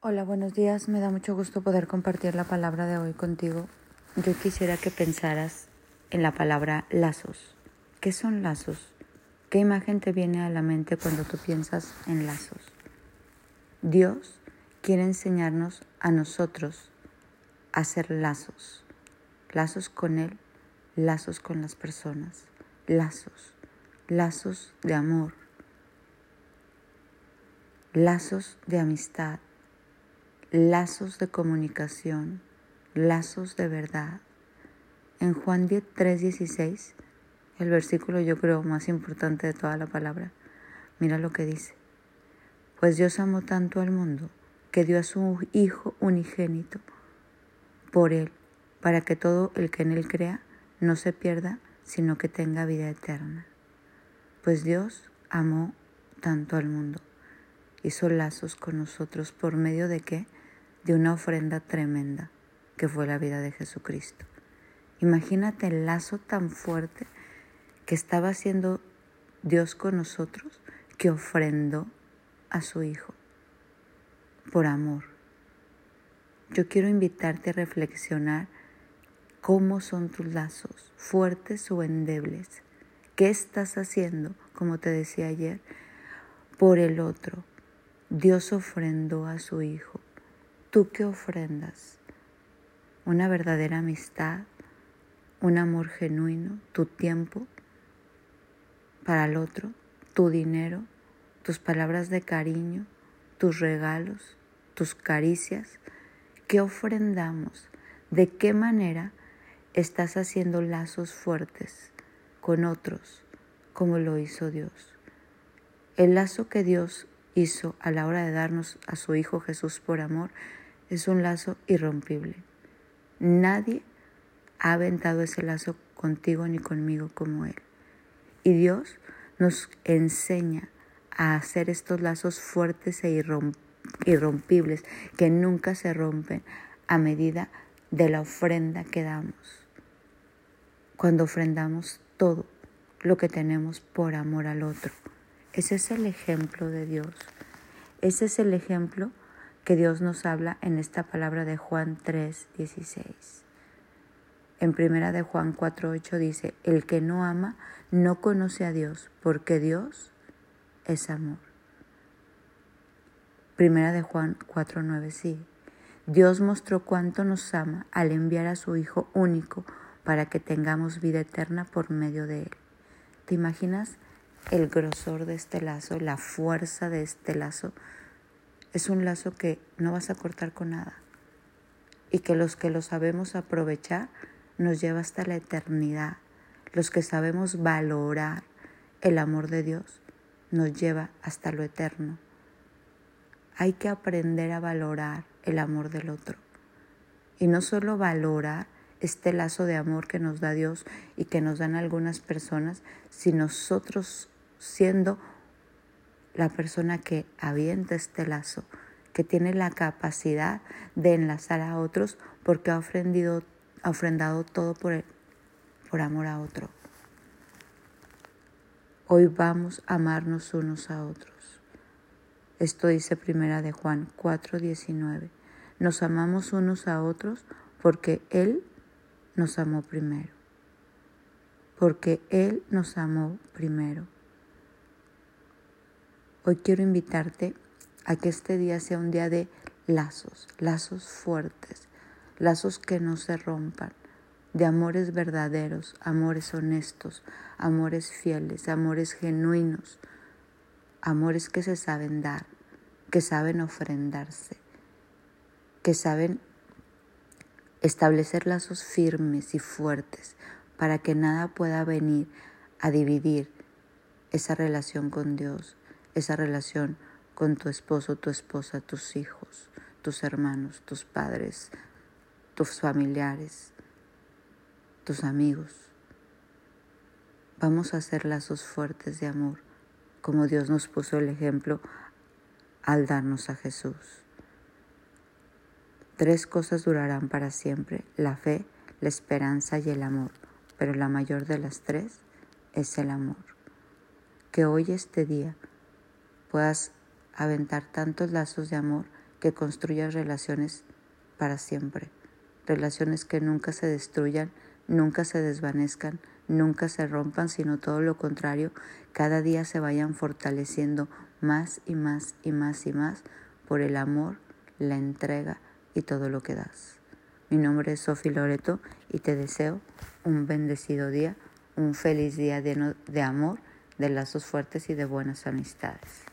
Hola, buenos días. Me da mucho gusto poder compartir la palabra de hoy contigo. Yo quisiera que pensaras en la palabra lazos. ¿Qué son lazos? ¿Qué imagen te viene a la mente cuando tú piensas en lazos? Dios quiere enseñarnos a nosotros a hacer lazos. Lazos con Él, lazos con las personas, lazos, lazos de amor, lazos de amistad, lazos de comunicación, lazos de verdad. En Juan 3:16, el versículo yo creo más importante de toda la palabra, mira lo que dice. Pues Dios amó tanto al mundo que dio a su Hijo unigénito por Él, para que todo el que en Él crea no se pierda, sino que tenga vida eterna. Pues Dios amó tanto al mundo hizo lazos con nosotros por medio de qué? De una ofrenda tremenda que fue la vida de Jesucristo. Imagínate el lazo tan fuerte que estaba haciendo Dios con nosotros que ofrendó a su Hijo por amor. Yo quiero invitarte a reflexionar cómo son tus lazos, fuertes o endebles. ¿Qué estás haciendo, como te decía ayer, por el otro? Dios ofrendó a su Hijo. ¿Tú qué ofrendas? Una verdadera amistad, un amor genuino, tu tiempo para el otro, tu dinero, tus palabras de cariño, tus regalos, tus caricias. ¿Qué ofrendamos? ¿De qué manera estás haciendo lazos fuertes con otros como lo hizo Dios? El lazo que Dios hizo a la hora de darnos a su Hijo Jesús por amor es un lazo irrompible. Nadie ha aventado ese lazo contigo ni conmigo como Él. Y Dios nos enseña a hacer estos lazos fuertes e irrompibles que nunca se rompen a medida de la ofrenda que damos. Cuando ofrendamos todo lo que tenemos por amor al otro. Ese es el ejemplo de Dios. Ese es el ejemplo que Dios nos habla en esta palabra de Juan 3, 16. En primera de Juan 4, 8 dice, el que no ama no conoce a Dios, porque Dios es amor. Primera de Juan 4, 9, sí. Dios mostró cuánto nos ama al enviar a su Hijo único para que tengamos vida eterna por medio de Él. ¿Te imaginas el grosor de este lazo, la fuerza de este lazo, es un lazo que no vas a cortar con nada y que los que lo sabemos aprovechar nos lleva hasta la eternidad. Los que sabemos valorar el amor de Dios nos lleva hasta lo eterno. Hay que aprender a valorar el amor del otro y no solo valorar este lazo de amor que nos da Dios y que nos dan algunas personas, si nosotros siendo la persona que avienta este lazo, que tiene la capacidad de enlazar a otros porque ha, ofrendido, ofrendado todo por, por amor a otro. Hoy vamos a amarnos unos a otros. Esto dice primera de Juan 4:19. Nos amamos unos a otros porque Él nos amó primero. Porque Él nos amó primero. Hoy quiero invitarte a que este día sea un día de lazos, lazos fuertes, lazos que no se rompan, de amores verdaderos, amores honestos, amores fieles, amores genuinos, amores que se saben dar, que saben ofrendarse, que saben establecer lazos firmes y fuertes para que nada pueda venir a dividir esa relación con Dios, esa relación con tu esposo, tu esposa, tus hijos, tus hermanos, tus padres, tus familiares, tus amigos. Vamos a hacer lazos fuertes de amor, como Dios nos puso el ejemplo al darnos a Jesús. Tres cosas durarán para siempre, la fe, la esperanza y el amor, pero la mayor de las tres es el amor. Que hoy este día puedas aventar tantos lazos de amor que construyas relaciones para siempre, relaciones que nunca se destruyan, nunca se desvanezcan, nunca se rompan, sino todo lo contrario, cada día se vayan fortaleciendo más y más y más y más por el amor, la entrega y todo lo que das. Mi nombre es Sofi Loreto y te deseo un bendecido día, un feliz día lleno de amor, de lazos fuertes y de buenas amistades.